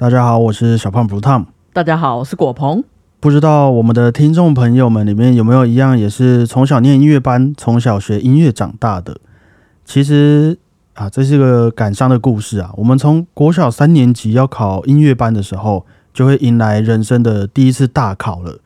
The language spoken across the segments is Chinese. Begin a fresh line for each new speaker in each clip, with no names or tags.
大家好，我是小胖 Blue Tom。
大家好，我是果鹏。
不知道我们的听众朋友们里面有没有一样也是从小念音乐班，从小学音乐长大的？其实啊，这是个感伤的故事啊。我们从国小三年级要考音乐班的时候，就会迎来人生的第一次大考了。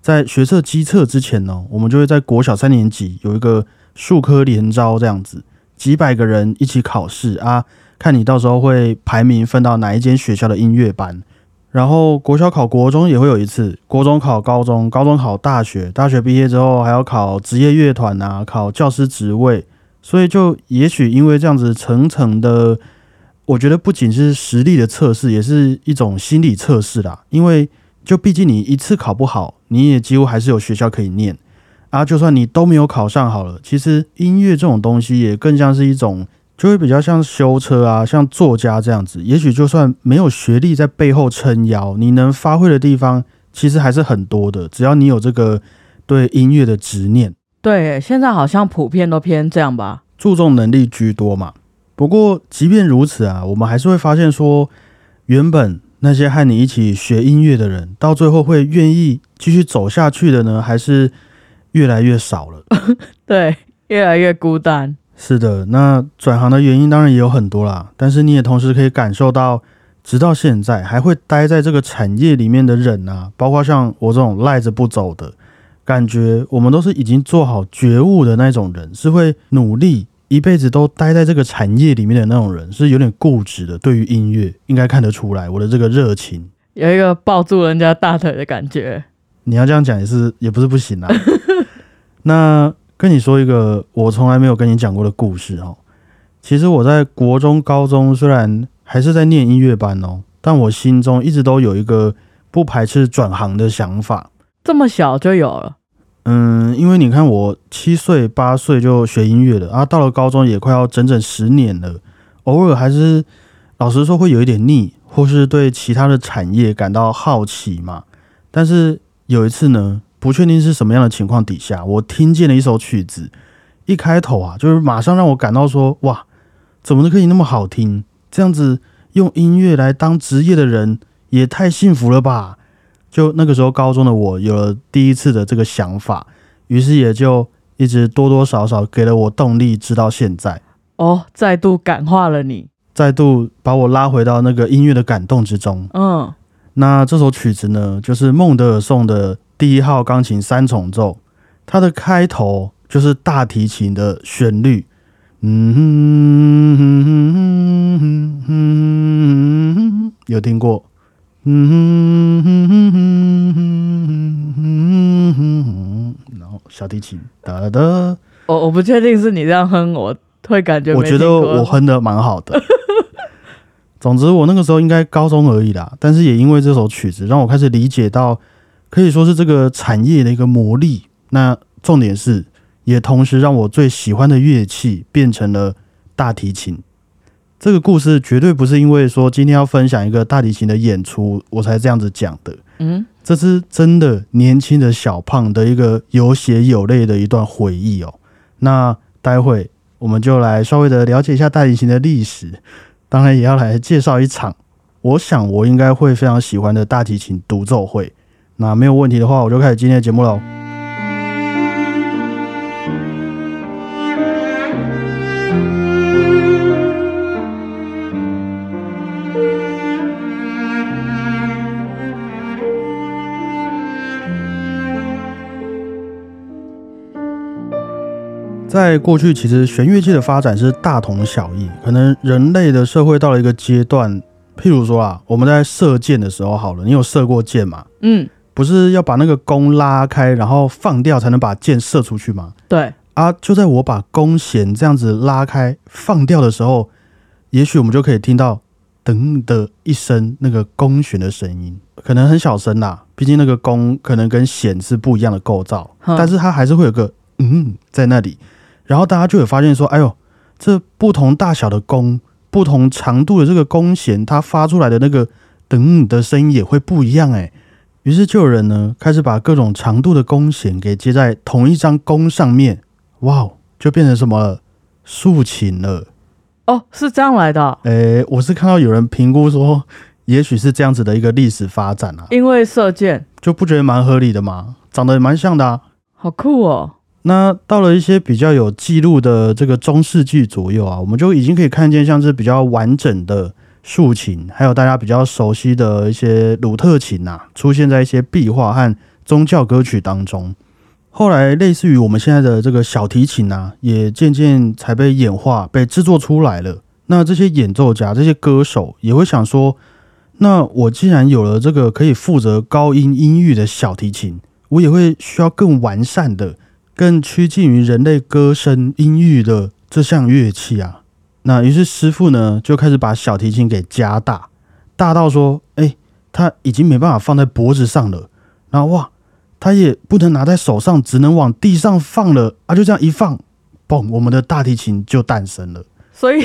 在学测机测之前呢，我们就会在国小三年级有一个数科联招这样子，几百个人一起考试啊。看你到时候会排名分到哪一间学校的音乐班，然后国小考国中也会有一次，国中考高中，高中考大学，大学毕业之后还要考职业乐团啊，考教师职位，所以就也许因为这样子层层的，我觉得不仅是实力的测试，也是一种心理测试啦。因为就毕竟你一次考不好，你也几乎还是有学校可以念啊。就算你都没有考上好了，其实音乐这种东西也更像是一种。就会比较像修车啊，像作家这样子。也许就算没有学历在背后撑腰，你能发挥的地方其实还是很多的。只要你有这个对音乐的执念。
对，现在好像普遍都偏这样吧，
注重能力居多嘛。不过即便如此啊，我们还是会发现说，原本那些和你一起学音乐的人，到最后会愿意继续走下去的呢，还是越来越少了。
对，越来越孤单。
是的，那转行的原因当然也有很多啦，但是你也同时可以感受到，直到现在还会待在这个产业里面的人啊，包括像我这种赖着不走的，感觉我们都是已经做好觉悟的那种人，是会努力一辈子都待在这个产业里面的那种人，是有点固执的。对于音乐，应该看得出来我的这个热情，
有一个抱住人家大腿的感觉。
你要这样讲也是也不是不行啊。那。跟你说一个我从来没有跟你讲过的故事哦。其实我在国中、高中虽然还是在念音乐班哦，但我心中一直都有一个不排斥转行的想法。
这么小就有了？
嗯，因为你看我七岁、八岁就学音乐了，啊，到了高中也快要整整十年了。偶尔还是老实说会有一点腻，或是对其他的产业感到好奇嘛。但是有一次呢。不确定是什么样的情况底下，我听见了一首曲子，一开头啊，就是马上让我感到说，哇，怎么可以那么好听？这样子用音乐来当职业的人也太幸福了吧！就那个时候，高中的我有了第一次的这个想法，于是也就一直多多少少给了我动力，直到现在。
哦，再度感化了你，
再度把我拉回到那个音乐的感动之中。嗯，那这首曲子呢，就是孟德尔颂的。第一号钢琴三重奏，它的开头就是大提琴的旋律，嗯哼哼哼哼，有听过？嗯哼哼哼哼哼哼哼，然后小提琴哒哒，
我我不确定是你这样哼，我会感觉
我觉得我哼的蛮好的。总之，我那个时候应该高中而已啦，但是也因为这首曲子，让我开始理解到。可以说是这个产业的一个魔力。那重点是，也同时让我最喜欢的乐器变成了大提琴。这个故事绝对不是因为说今天要分享一个大提琴的演出，我才这样子讲的。嗯，这是真的年轻的小胖的一个有血有泪的一段回忆哦。那待会我们就来稍微的了解一下大提琴的历史，当然也要来介绍一场，我想我应该会非常喜欢的大提琴独奏会。那没有问题的话，我就开始今天的节目喽。在过去，其实弦乐器的发展是大同小异。可能人类的社会到了一个阶段，譬如说啊，我们在射箭的时候，好了，你有射过箭吗？嗯。不是要把那个弓拉开，然后放掉才能把箭射出去吗？
对
啊，就在我把弓弦这样子拉开放掉的时候，也许我们就可以听到噔的一声那个弓弦的声音，可能很小声啦，毕竟那个弓可能跟弦是不一样的构造，但是它还是会有个嗯在那里，然后大家就会发现说，哎呦，这不同大小的弓、不同长度的这个弓弦，它发出来的那个噔的声音也会不一样，哎。于是就有人呢开始把各种长度的弓弦给接在同一张弓上面，哇，就变成什么竖琴了。
哦，是这样来的。
诶，我是看到有人评估说，也许是这样子的一个历史发展啊，
因为射箭，
就不觉得蛮合理的吗？长得也蛮像的啊。
好酷哦。
那到了一些比较有记录的这个中世纪左右啊，我们就已经可以看见像是比较完整的竖琴，还有大家比较熟悉的一些鲁特琴啊，出现在一些壁画和宗教歌曲当中。后来，类似于我们现在的这个小提琴啊，也渐渐才被演化、被制作出来了。那这些演奏家、这些歌手也会想说：那我既然有了这个可以负责高音音域的小提琴，我也会需要更完善的。更趋近于人类歌声音域的这项乐器啊，那于是师傅呢就开始把小提琴给加大，大到说，哎，他已经没办法放在脖子上了，然后哇，他也不能拿在手上，只能往地上放了啊，就这样一放，嘣，我们的大提琴就诞生了。
所以，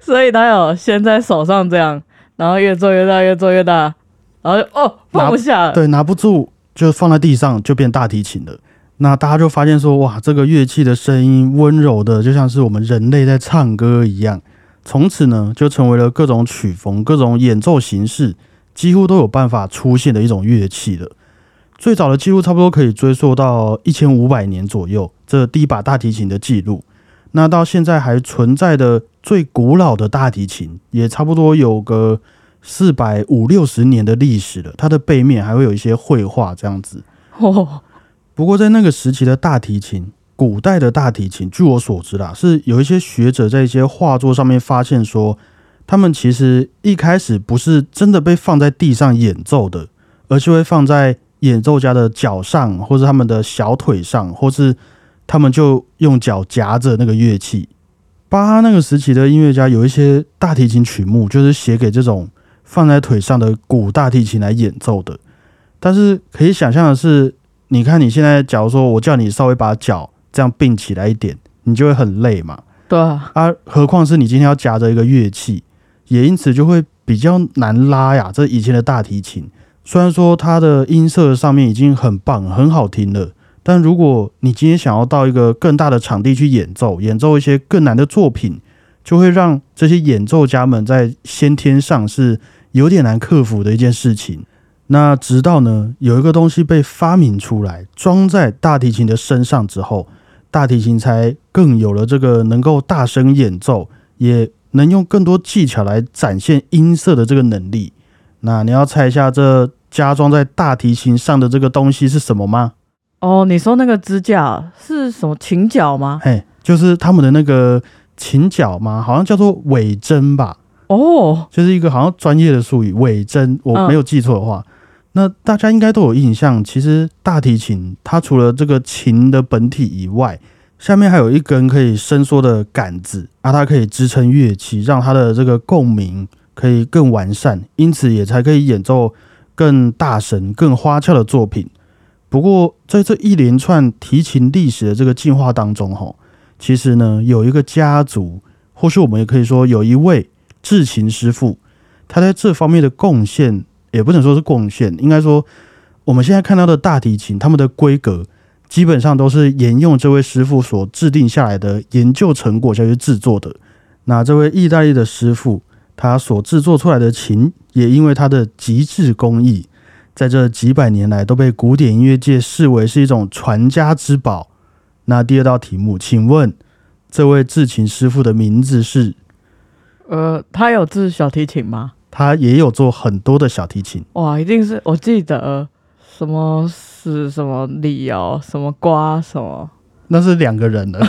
所以他有先在手上这样，然后越做越大，越做越大，然后哦放不下，
对，拿不住就放在地上就变大提琴了。那大家就发现说，哇，这个乐器的声音温柔的，就像是我们人类在唱歌一样。从此呢，就成为了各种曲风、各种演奏形式几乎都有办法出现的一种乐器了。最早的记录差不多可以追溯到一千五百年左右，这第一把大提琴的记录。那到现在还存在的最古老的大提琴，也差不多有个四百五六十年的历史了。它的背面还会有一些绘画，这样子。不过，在那个时期的大提琴，古代的大提琴，据我所知啦，是有一些学者在一些画作上面发现说，他们其实一开始不是真的被放在地上演奏的，而是会放在演奏家的脚上，或者他们的小腿上，或是他们就用脚夹着那个乐器。巴哈那个时期的音乐家有一些大提琴曲目，就是写给这种放在腿上的古大提琴来演奏的。但是可以想象的是。你看，你现在假如说我叫你稍微把脚这样并起来一点，你就会很累嘛。
对啊，
啊，何况是你今天要夹着一个乐器，也因此就会比较难拉呀。这以前的大提琴，虽然说它的音色上面已经很棒、很好听了，但如果你今天想要到一个更大的场地去演奏，演奏一些更难的作品，就会让这些演奏家们在先天上是有点难克服的一件事情。那直到呢，有一个东西被发明出来，装在大提琴的身上之后，大提琴才更有了这个能够大声演奏，也能用更多技巧来展现音色的这个能力。那你要猜一下，这加装在大提琴上的这个东西是什么吗？
哦，你说那个支架是什么琴脚吗？
嘿，就是他们的那个琴脚吗？好像叫做尾针吧？
哦，
就是一个好像专业的术语，尾针，我没有记错的话。那大家应该都有印象，其实大提琴它除了这个琴的本体以外，下面还有一根可以伸缩的杆子，啊，它可以支撑乐器，让它的这个共鸣可以更完善，因此也才可以演奏更大声、更花俏的作品。不过，在这一连串提琴历史的这个进化当中，哈，其实呢，有一个家族，或许我们也可以说有一位制琴师傅，他在这方面的贡献。也不能说是贡献，应该说我们现在看到的大提琴，它们的规格基本上都是沿用这位师傅所制定下来的研究成果下去制作的。那这位意大利的师傅，他所制作出来的琴，也因为他的极致工艺，在这几百年来都被古典音乐界视为是一种传家之宝。那第二道题目，请问这位制琴师傅的名字是？
呃，他有制小提琴吗？
他也有做很多的小提琴，
哇，一定是我记得什么是什么理由，什么瓜什么，
那是两个人的，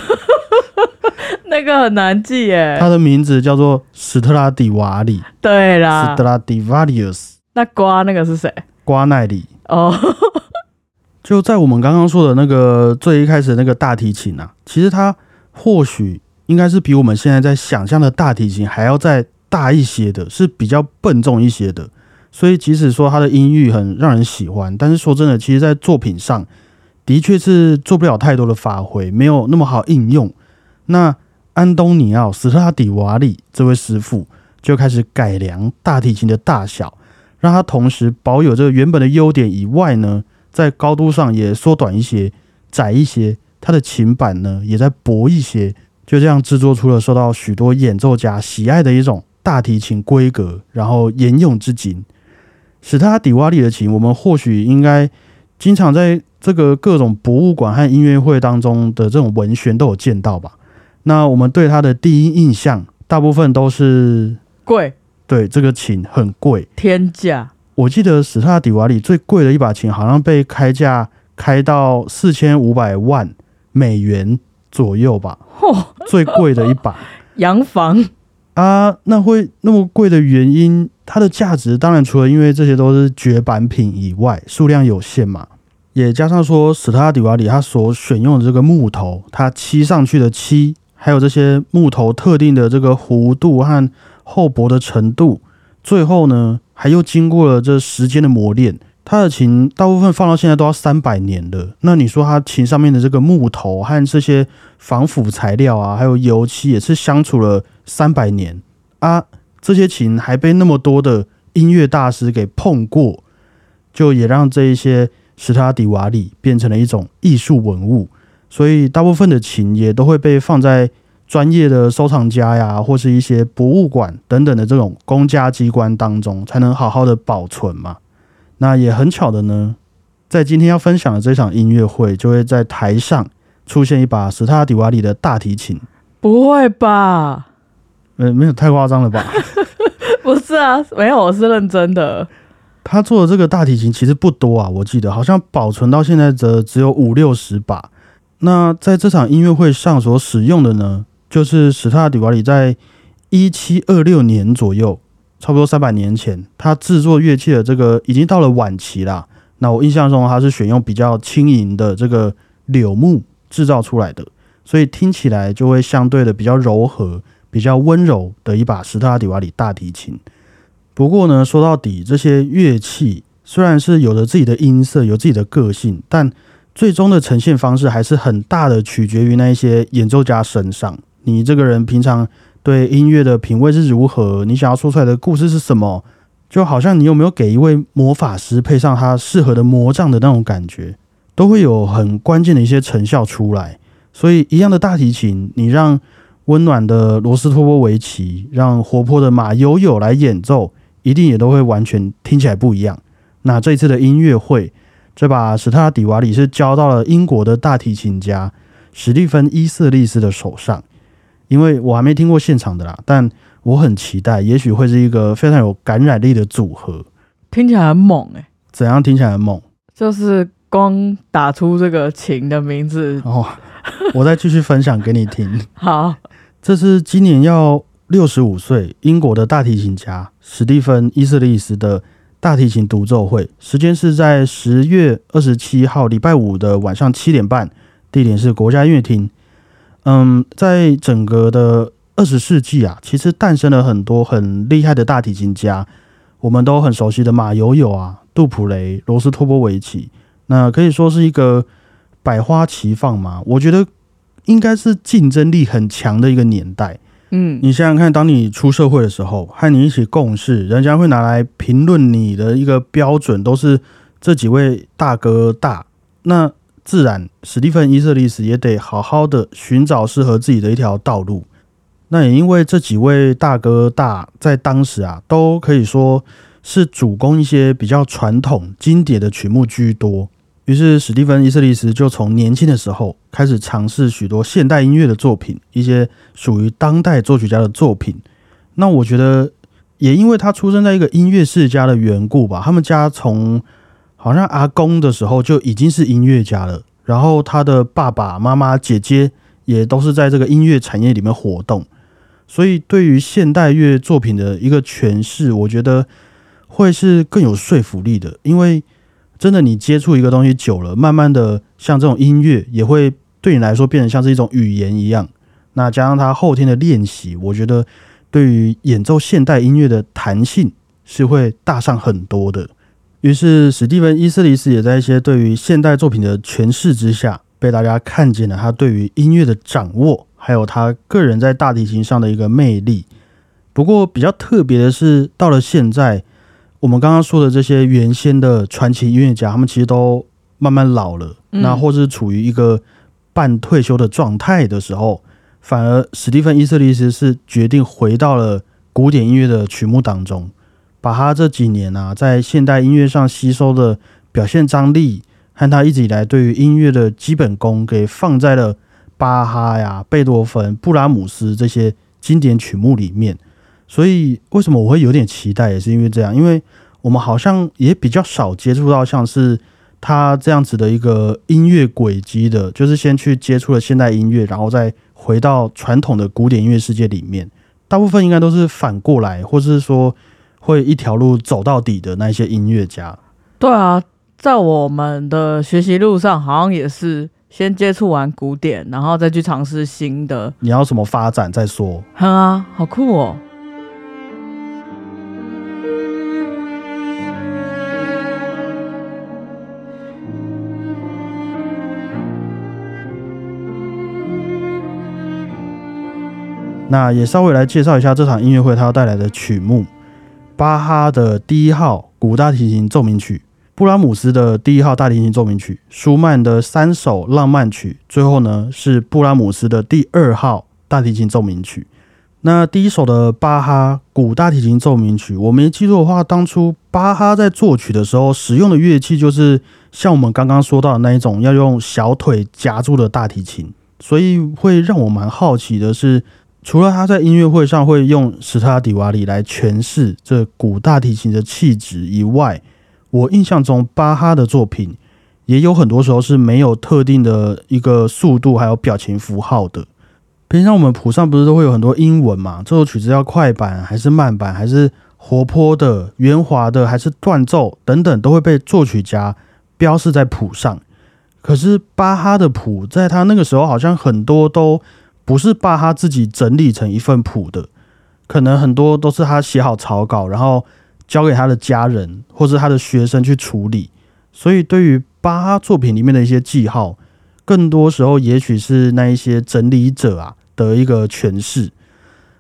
那个很难记耶。
他的名字叫做史特拉迪瓦里，
对啦，
史特拉迪瓦里斯。
那瓜那个是谁？
瓜奈里
哦，
就在我们刚刚说的那个最一开始那个大提琴啊，其实它或许应该是比我们现在在想象的大提琴还要在。大一些的，是比较笨重一些的，所以即使说他的音域很让人喜欢，但是说真的，其实在作品上的确是做不了太多的发挥，没有那么好应用。那安东尼奥·斯特拉迪瓦里这位师傅就开始改良大提琴的大小，让它同时保有这个原本的优点以外呢，在高度上也缩短一些、窄一些，它的琴板呢也在薄一些，就这样制作出了受到许多演奏家喜爱的一种。大提琴规格，然后沿用至今。史塔迪瓦里的琴，我们或许应该经常在这个各种博物馆和音乐会当中的这种文宣都有见到吧？那我们对它的第一印象，大部分都是
贵，
对这个琴很贵，
天价。
我记得史塔迪瓦里最贵的一把琴，好像被开价开到四千五百万美元左右吧，
嚯，
最贵的一把。
洋房
啊，那会那么贵的原因，它的价值当然除了因为这些都是绝版品以外，数量有限嘛，也加上说史塔迪瓦里他所选用的这个木头，它漆上去的漆，还有这些木头特定的这个弧度和厚薄的程度，最后呢，还又经过了这时间的磨练，它的琴大部分放到现在都要三百年了。那你说它琴上面的这个木头和这些防腐材料啊，还有油漆，也是相处了三百年啊。这些琴还被那么多的音乐大师给碰过，就也让这一些史塔迪瓦里变成了一种艺术文物。所以大部分的琴也都会被放在专业的收藏家呀，或是一些博物馆等等的这种公家机关当中，才能好好的保存嘛。那也很巧的呢，在今天要分享的这场音乐会，就会在台上出现一把史塔迪瓦里的大提琴。
不会吧？
呃，没有太夸张了吧？
不是啊，没有，我是认真的。
他做的这个大提琴其实不多啊，我记得好像保存到现在则只有五六十把。那在这场音乐会上所使用的呢，就是史塔迪瓦里在一七二六年左右，差不多三百年前，他制作乐器的这个已经到了晚期啦。那我印象中他是选用比较轻盈的这个柳木制造出来的，所以听起来就会相对的比较柔和、比较温柔的一把史塔迪瓦里大提琴。不过呢，说到底，这些乐器虽然是有着自己的音色、有自己的个性，但最终的呈现方式还是很大的取决于那一些演奏家身上。你这个人平常对音乐的品味是如何？你想要说出来的故事是什么？就好像你有没有给一位魔法师配上他适合的魔杖的那种感觉，都会有很关键的一些成效出来。所以，一样的大提琴，你让温暖的罗斯托波维奇，让活泼的马友友来演奏，一定也都会完全听起来不一样。那这次的音乐会。这把史塔迪瓦里是交到了英国的大提琴家史蒂芬伊瑟利斯的手上，因为我还没听过现场的啦，但我很期待，也许会是一个非常有感染力的组合，
听起来很猛诶。
怎样听起来很猛？
就是光打出这个琴的名字
哦，我再继续分享给你听。
好，
这是今年要六十五岁英国的大提琴家史蒂芬伊瑟利斯的。大提琴独奏会时间是在十月二十七号礼拜五的晚上七点半，地点是国家音乐厅。嗯，在整个的二十世纪啊，其实诞生了很多很厉害的大提琴家，我们都很熟悉的马友友啊、杜普雷、罗斯托波维奇，那可以说是一个百花齐放嘛。我觉得应该是竞争力很强的一个年代。
嗯，
你想想看，当你出社会的时候，和你一起共事，人家会拿来评论你的一个标准，都是这几位大哥大。那自然，史蒂芬伊瑟利斯也得好好的寻找适合自己的一条道路。那也因为这几位大哥大在当时啊，都可以说是主攻一些比较传统经典的曲目居多。于是，史蒂芬·伊瑟利斯就从年轻的时候开始尝试许多现代音乐的作品，一些属于当代作曲家的作品。那我觉得，也因为他出生在一个音乐世家的缘故吧，他们家从好像阿公的时候就已经是音乐家了，然后他的爸爸妈妈、姐姐也都是在这个音乐产业里面活动，所以对于现代乐作品的一个诠释，我觉得会是更有说服力的，因为。真的，你接触一个东西久了，慢慢的，像这种音乐也会对你来说变得像是一种语言一样。那加上他后天的练习，我觉得对于演奏现代音乐的弹性是会大上很多的。于是，史蒂芬·伊斯里斯也在一些对于现代作品的诠释之下，被大家看见了他对于音乐的掌握，还有他个人在大提琴上的一个魅力。不过，比较特别的是，到了现在。我们刚刚说的这些原先的传奇音乐家，他们其实都慢慢老了，那或是处于一个半退休的状态的时候，反而史蒂芬·伊瑟利斯是决定回到了古典音乐的曲目当中，把他这几年啊在现代音乐上吸收的表现张力和他一直以来对于音乐的基本功给放在了巴哈呀、贝多芬、布拉姆斯这些经典曲目里面。所以为什么我会有点期待，也是因为这样，因为我们好像也比较少接触到像是他这样子的一个音乐轨迹的，就是先去接触了现代音乐，然后再回到传统的古典音乐世界里面。大部分应该都是反过来，或是说会一条路走到底的那些音乐家。
对啊，在我们的学习路上，好像也是先接触完古典，然后再去尝试新的。
你要什么发展再说？
哼啊，好酷哦！
那也稍微来介绍一下这场音乐会它要带来的曲目：巴哈的第一号古大提琴奏鸣曲，布拉姆斯的第一号大提琴奏鸣曲，舒曼的三首浪漫曲，最后呢是布拉姆斯的第二号大提琴奏鸣曲。那第一首的巴哈古大提琴奏鸣曲，我没记错的话，当初巴哈在作曲的时候使用的乐器就是像我们刚刚说到的那一种要用小腿夹住的大提琴，所以会让我蛮好奇的是。除了他在音乐会上会用史特拉迪瓦里来诠释这古大提琴的气质以外，我印象中巴哈的作品也有很多时候是没有特定的一个速度还有表情符号的。平常我们谱上不是都会有很多英文嘛？这首曲子要快板还是慢板，还是活泼的、圆滑的，还是断奏等等，都会被作曲家标示在谱上。可是巴哈的谱在他那个时候好像很多都。不是把他自己整理成一份谱的，可能很多都是他写好草稿，然后交给他的家人或者他的学生去处理。所以，对于巴哈作品里面的一些记号，更多时候也许是那一些整理者啊的一个诠释。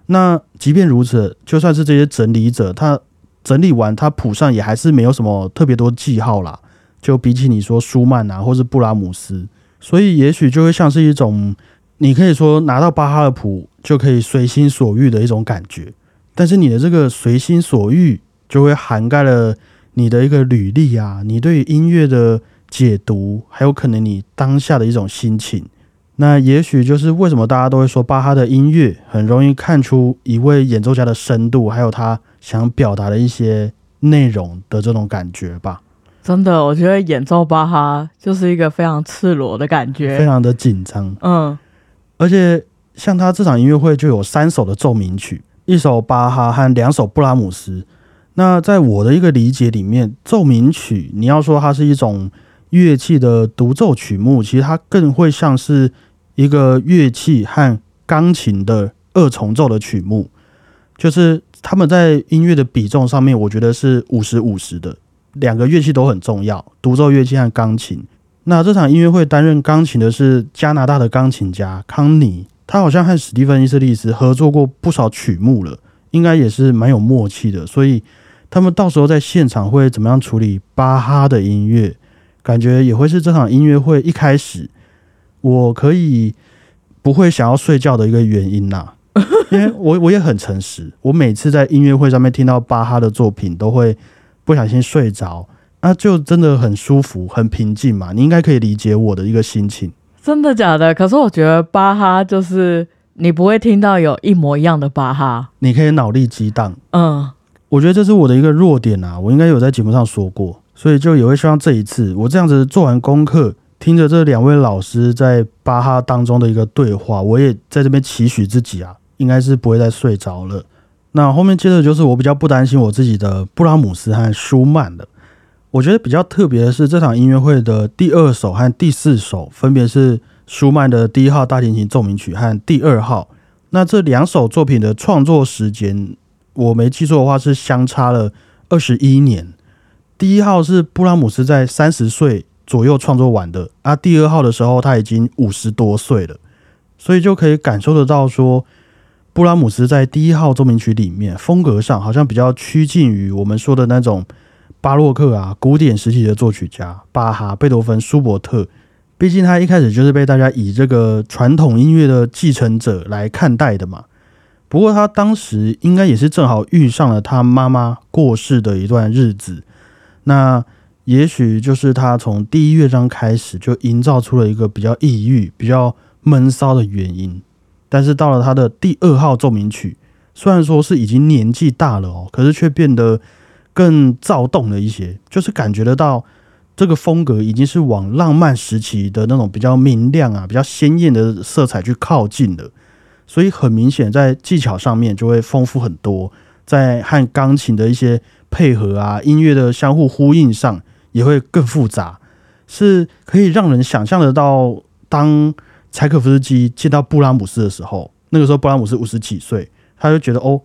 那即便如此，就算是这些整理者，他整理完他谱上也还是没有什么特别多记号啦。就比起你说舒曼啊，或是布拉姆斯，所以也许就会像是一种。你可以说拿到巴哈的谱就可以随心所欲的一种感觉，但是你的这个随心所欲就会涵盖了你的一个履历啊，你对音乐的解读，还有可能你当下的一种心情。那也许就是为什么大家都会说巴哈的音乐很容易看出一位演奏家的深度，还有他想表达的一些内容的这种感觉吧。
真的，我觉得演奏巴哈就是一个非常赤裸的感觉，
非常的紧张。
嗯。
而且，像他这场音乐会就有三首的奏鸣曲，一首巴哈和两首布拉姆斯。那在我的一个理解里面，奏鸣曲你要说它是一种乐器的独奏曲目，其实它更会像是一个乐器和钢琴的二重奏的曲目，就是他们在音乐的比重上面，我觉得是五十五十的，两个乐器都很重要，独奏乐器和钢琴。那这场音乐会担任钢琴的是加拿大的钢琴家康尼，他好像和史蒂芬伊斯利斯合作过不少曲目了，应该也是蛮有默契的。所以他们到时候在现场会怎么样处理巴哈的音乐，感觉也会是这场音乐会一开始我可以不会想要睡觉的一个原因呐。因为我我也很诚实，我每次在音乐会上面听到巴哈的作品，都会不小心睡着。那就真的很舒服、很平静嘛，你应该可以理解我的一个心情。
真的假的？可是我觉得巴哈就是你不会听到有一模一样的巴哈，
你可以脑力激荡。
嗯，
我觉得这是我的一个弱点啊，我应该有在节目上说过，所以就也会希望这一次我这样子做完功课，听着这两位老师在巴哈当中的一个对话，我也在这边期许自己啊，应该是不会再睡着了。那后面接着就是我比较不担心我自己的布拉姆斯和舒曼的。我觉得比较特别的是，这场音乐会的第二首和第四首分别是舒曼的第一号大提琴奏鸣曲和第二号。那这两首作品的创作时间，我没记错的话是相差了二十一年。第一号是布拉姆斯在三十岁左右创作完的，而第二号的时候他已经五十多岁了，所以就可以感受得到说，布拉姆斯在第一号奏鸣曲里面风格上好像比较趋近于我们说的那种。巴洛克啊，古典时期的作曲家巴哈、贝多芬、舒伯特，毕竟他一开始就是被大家以这个传统音乐的继承者来看待的嘛。不过他当时应该也是正好遇上了他妈妈过世的一段日子，那也许就是他从第一乐章开始就营造出了一个比较抑郁、比较闷骚的原因。但是到了他的第二号奏鸣曲，虽然说是已经年纪大了哦，可是却变得更躁动了一些，就是感觉得到这个风格已经是往浪漫时期的那种比较明亮啊、比较鲜艳的色彩去靠近了。所以很明显，在技巧上面就会丰富很多，在和钢琴的一些配合啊、音乐的相互呼应上也会更复杂，是可以让人想象得到，当柴可夫斯基见到布拉姆斯的时候，那个时候布拉姆斯五十几岁，他就觉得哦，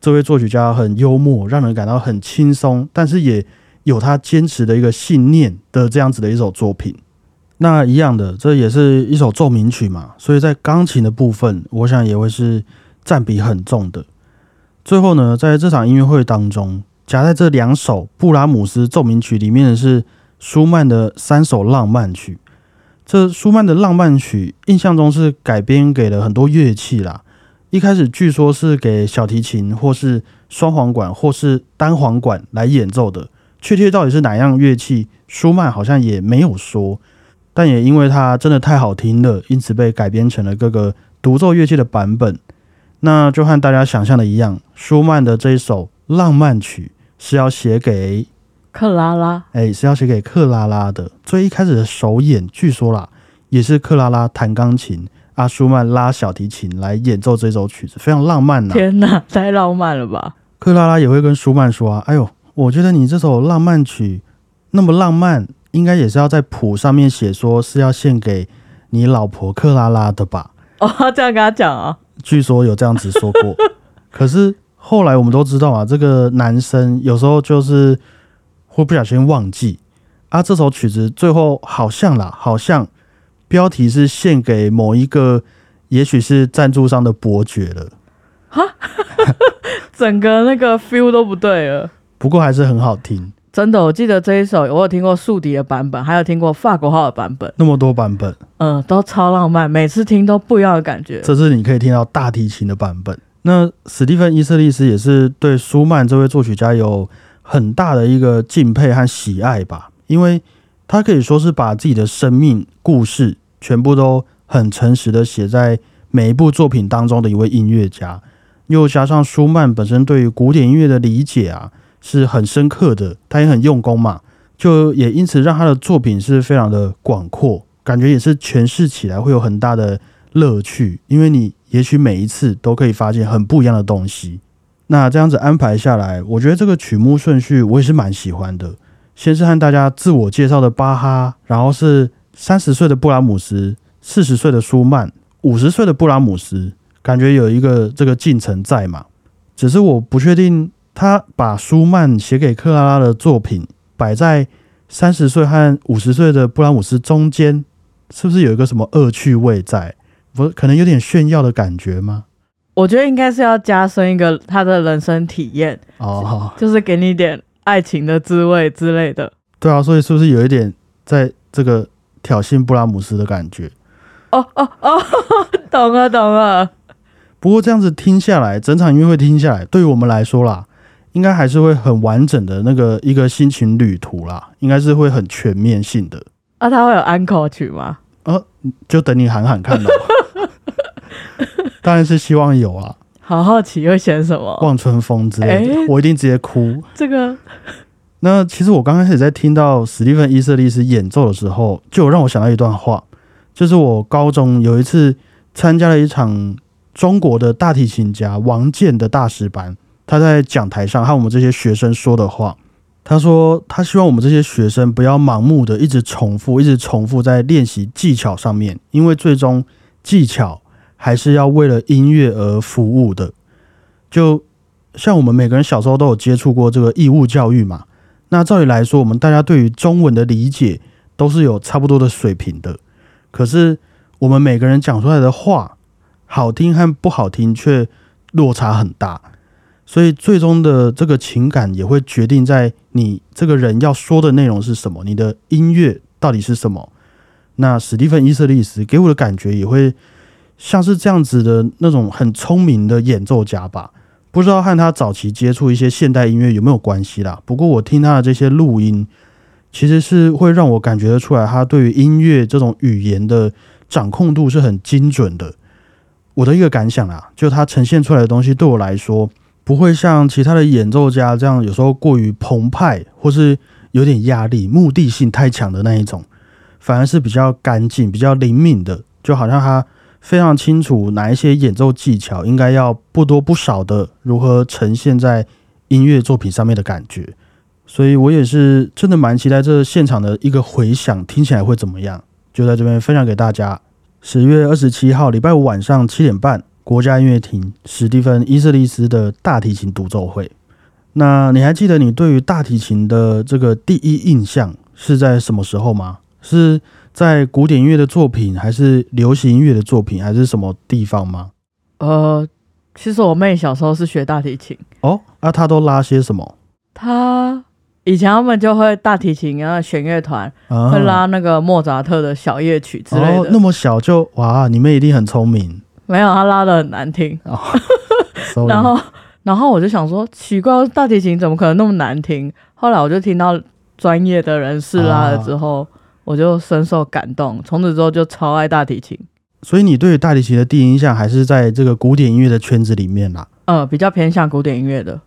这位作曲家很幽默，让人感到很轻松，但是也有他坚持的一个信念的这样子的一首作品。那一样的，这也是一首奏鸣曲嘛，所以在钢琴的部分，我想也会是占比很重的。最后呢，在这场音乐会当中，夹在这两首布拉姆斯奏鸣曲里面的是舒曼的三首浪漫曲。这舒曼的浪漫曲，印象中是改编给了很多乐器啦。一开始据说是给小提琴，或是双簧管，或是单簧管来演奏的。确切到底是哪样乐器，舒曼好像也没有说。但也因为它真的太好听了，因此被改编成了各个独奏乐器的版本。那就和大家想象的一样，舒曼的这一首浪漫曲是要写给
克拉拉，
哎，是要写给克拉拉的。最一开始的首演，据说啦，也是克拉拉弹钢琴，阿舒曼拉小提琴来演奏这首曲子，非常浪漫呐！
天哪，太浪漫了吧！
克拉拉也会跟舒曼说啊：“哎呦，我觉得你这首浪漫曲那么浪漫。”应该也是要在谱上面写，说是要献给你老婆克拉拉的吧？
哦，这样跟他讲啊？
据说有这样子说过。可是后来我们都知道啊，这个男生有时候就是会不小心忘记啊。这首曲子最后好像啦，好像标题是献给某一个，也许是赞助商的伯爵了。哈，
整个那个 feel 都不对了。
不过还是很好听。
真的，我记得这一首，我有听过竖笛的版本，还有听过法国号的版本，
那么多版本，
嗯，都超浪漫，每次听都不一样的感觉。
这是你可以听到大提琴的版本。那史蒂芬·伊瑟利斯也是对舒曼这位作曲家有很大的一个敬佩和喜爱吧，因为他可以说是把自己的生命故事全部都很诚实的写在每一部作品当中的一位音乐家，又加上舒曼本身对于古典音乐的理解啊。是很深刻的，他也很用功嘛，就也因此让他的作品是非常的广阔，感觉也是诠释起来会有很大的乐趣，因为你也许每一次都可以发现很不一样的东西。那这样子安排下来，我觉得这个曲目顺序我也是蛮喜欢的。先是和大家自我介绍的巴哈，然后是三十岁的布拉姆斯，四十岁的舒曼，五十岁的布拉姆斯，感觉有一个这个进程在嘛，只是我不确定。他把舒曼写给克拉拉的作品摆在三十岁和五十岁的布拉姆斯中间，是不是有一个什么恶趣味在？不，可能有点炫耀的感觉吗？
我觉得应该是要加深一个他的人生体验哦，就是给你一点爱情的滋味之类的。
对啊，所以是不是有一点在这个挑衅布拉姆斯的感觉？
哦哦哦，懂了懂了。
不过这样子听下来，整场音乐会听下来，对于我们来说啦。应该还是会很完整的那个一个心情旅途啦，应该是会很全面性的。
啊，他会有安可曲吗？
呃，就等你喊喊看咯。当然是希望有啊。
好好奇会选什么？
望春风之类的，我一定直接哭。
这个，
那其实我刚开始在听到史蒂芬·伊瑟利斯演奏的时候，就有让我想到一段话，就是我高中有一次参加了一场中国的大提琴家王健的大师班。他在讲台上和我们这些学生说的话，他说他希望我们这些学生不要盲目的一直重复，一直重复在练习技巧上面，因为最终技巧还是要为了音乐而服务的。就像我们每个人小时候都有接触过这个义务教育嘛，那照理来说，我们大家对于中文的理解都是有差不多的水平的，可是我们每个人讲出来的话，好听和不好听却落差很大。所以最终的这个情感也会决定在你这个人要说的内容是什么，你的音乐到底是什么。那史蒂芬·伊瑟利斯给我的感觉也会像是这样子的那种很聪明的演奏家吧。不知道和他早期接触一些现代音乐有没有关系啦？不过我听他的这些录音，其实是会让我感觉得出来，他对于音乐这种语言的掌控度是很精准的。我的一个感想啊，就他呈现出来的东西，对我来说不会像其他的演奏家这样，有时候过于澎湃，或是有点压力、目的性太强的那一种，反而是比较干净、比较灵敏的，就好像他。非常清楚哪一些演奏技巧应该要不多不少的如何呈现在音乐作品上面的感觉，所以我也是真的蛮期待这现场的一个回响听起来会怎么样，就在这边分享给大家。十月二十七号礼拜五晚上七点半，国家音乐厅史蒂芬伊瑟利斯的大提琴独奏会。那你还记得你对于大提琴的这个第一印象是在什么时候吗？是？在古典音乐的作品，还是流行音乐的作品，还是什么地方吗？
呃，其实我妹小时候是学大提琴
哦。那她都拉些什么？
她以前他们就会大提琴啊，弦乐团会拉那个莫扎特的小夜曲之类的。
那么小就哇，你妹一定很聪明。
没有，她拉的很难听。然后，然后我就想说，奇怪，大提琴怎么可能那么难听？后来我就听到专业的人士拉了之后。我就深受感动，从此之后就超爱大提琴。
所以你对大提琴的第一印象还是在这个古典音乐的圈子里面啦？
呃，比较偏向古典音乐的。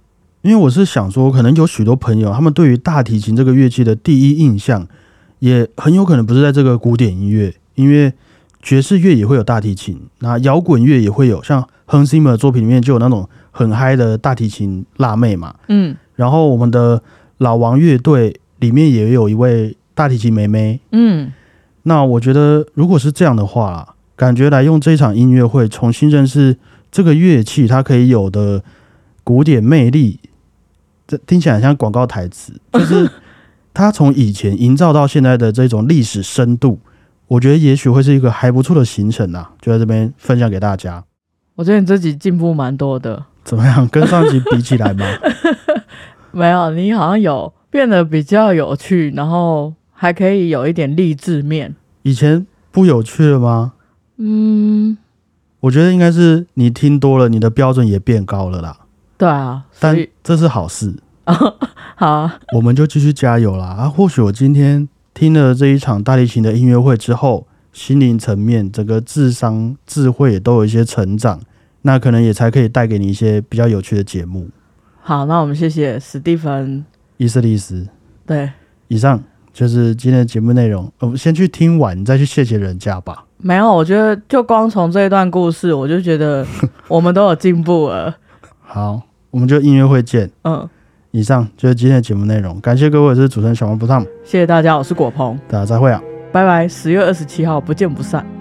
因为我是想说，可能有许多朋友，他们对于大提琴这个乐器的第一印象，也很有可能不是在这个古典音乐，因为爵士乐也会有大提琴，那摇滚乐也会有，像亨西姆的作品里面就有那种很嗨的大提琴辣妹嘛。嗯。然后我们的老王乐队里面也有一位。大提琴妹妹，嗯，那我觉得如果是这样的话，感觉来用这场音乐会重新认识这个乐器，它可以有的古典魅力，这听起来像广告台词，就是它从以前营造到现在的这种历史深度，我觉得也许会是一个还不错的行程啊，就在这边分享给大家。
我觉得你自己进步蛮多的，
怎么样？跟上集比起来吗？
没有，你好像有变得比较有趣，然后。还可以有一点励志面，
以前不有趣了吗？嗯，我觉得应该是你听多了，你的标准也变高了啦。
对啊，
但这是好事。
好，啊
我们就继续加油啦！啊，或许我今天听了这一场大提琴的音乐会之后，心灵层面、整个智商、智慧也都有一些成长，那可能也才可以带给你一些比较有趣的节目。
好，那我们谢谢史蒂芬
伊斯利斯。
对，
以上。就是今天的节目内容，我们先去听完，你再去谢谢人家吧。
没有，我觉得就光从这一段故事，我就觉得 我们都有进步了。
好，我们就音乐会见。嗯，以上就是今天的节目内容，感谢各位，我是主持人小王不烫，
谢谢大家，我是果鹏，
大家再会啊，
拜拜，十月二十七号不见不散。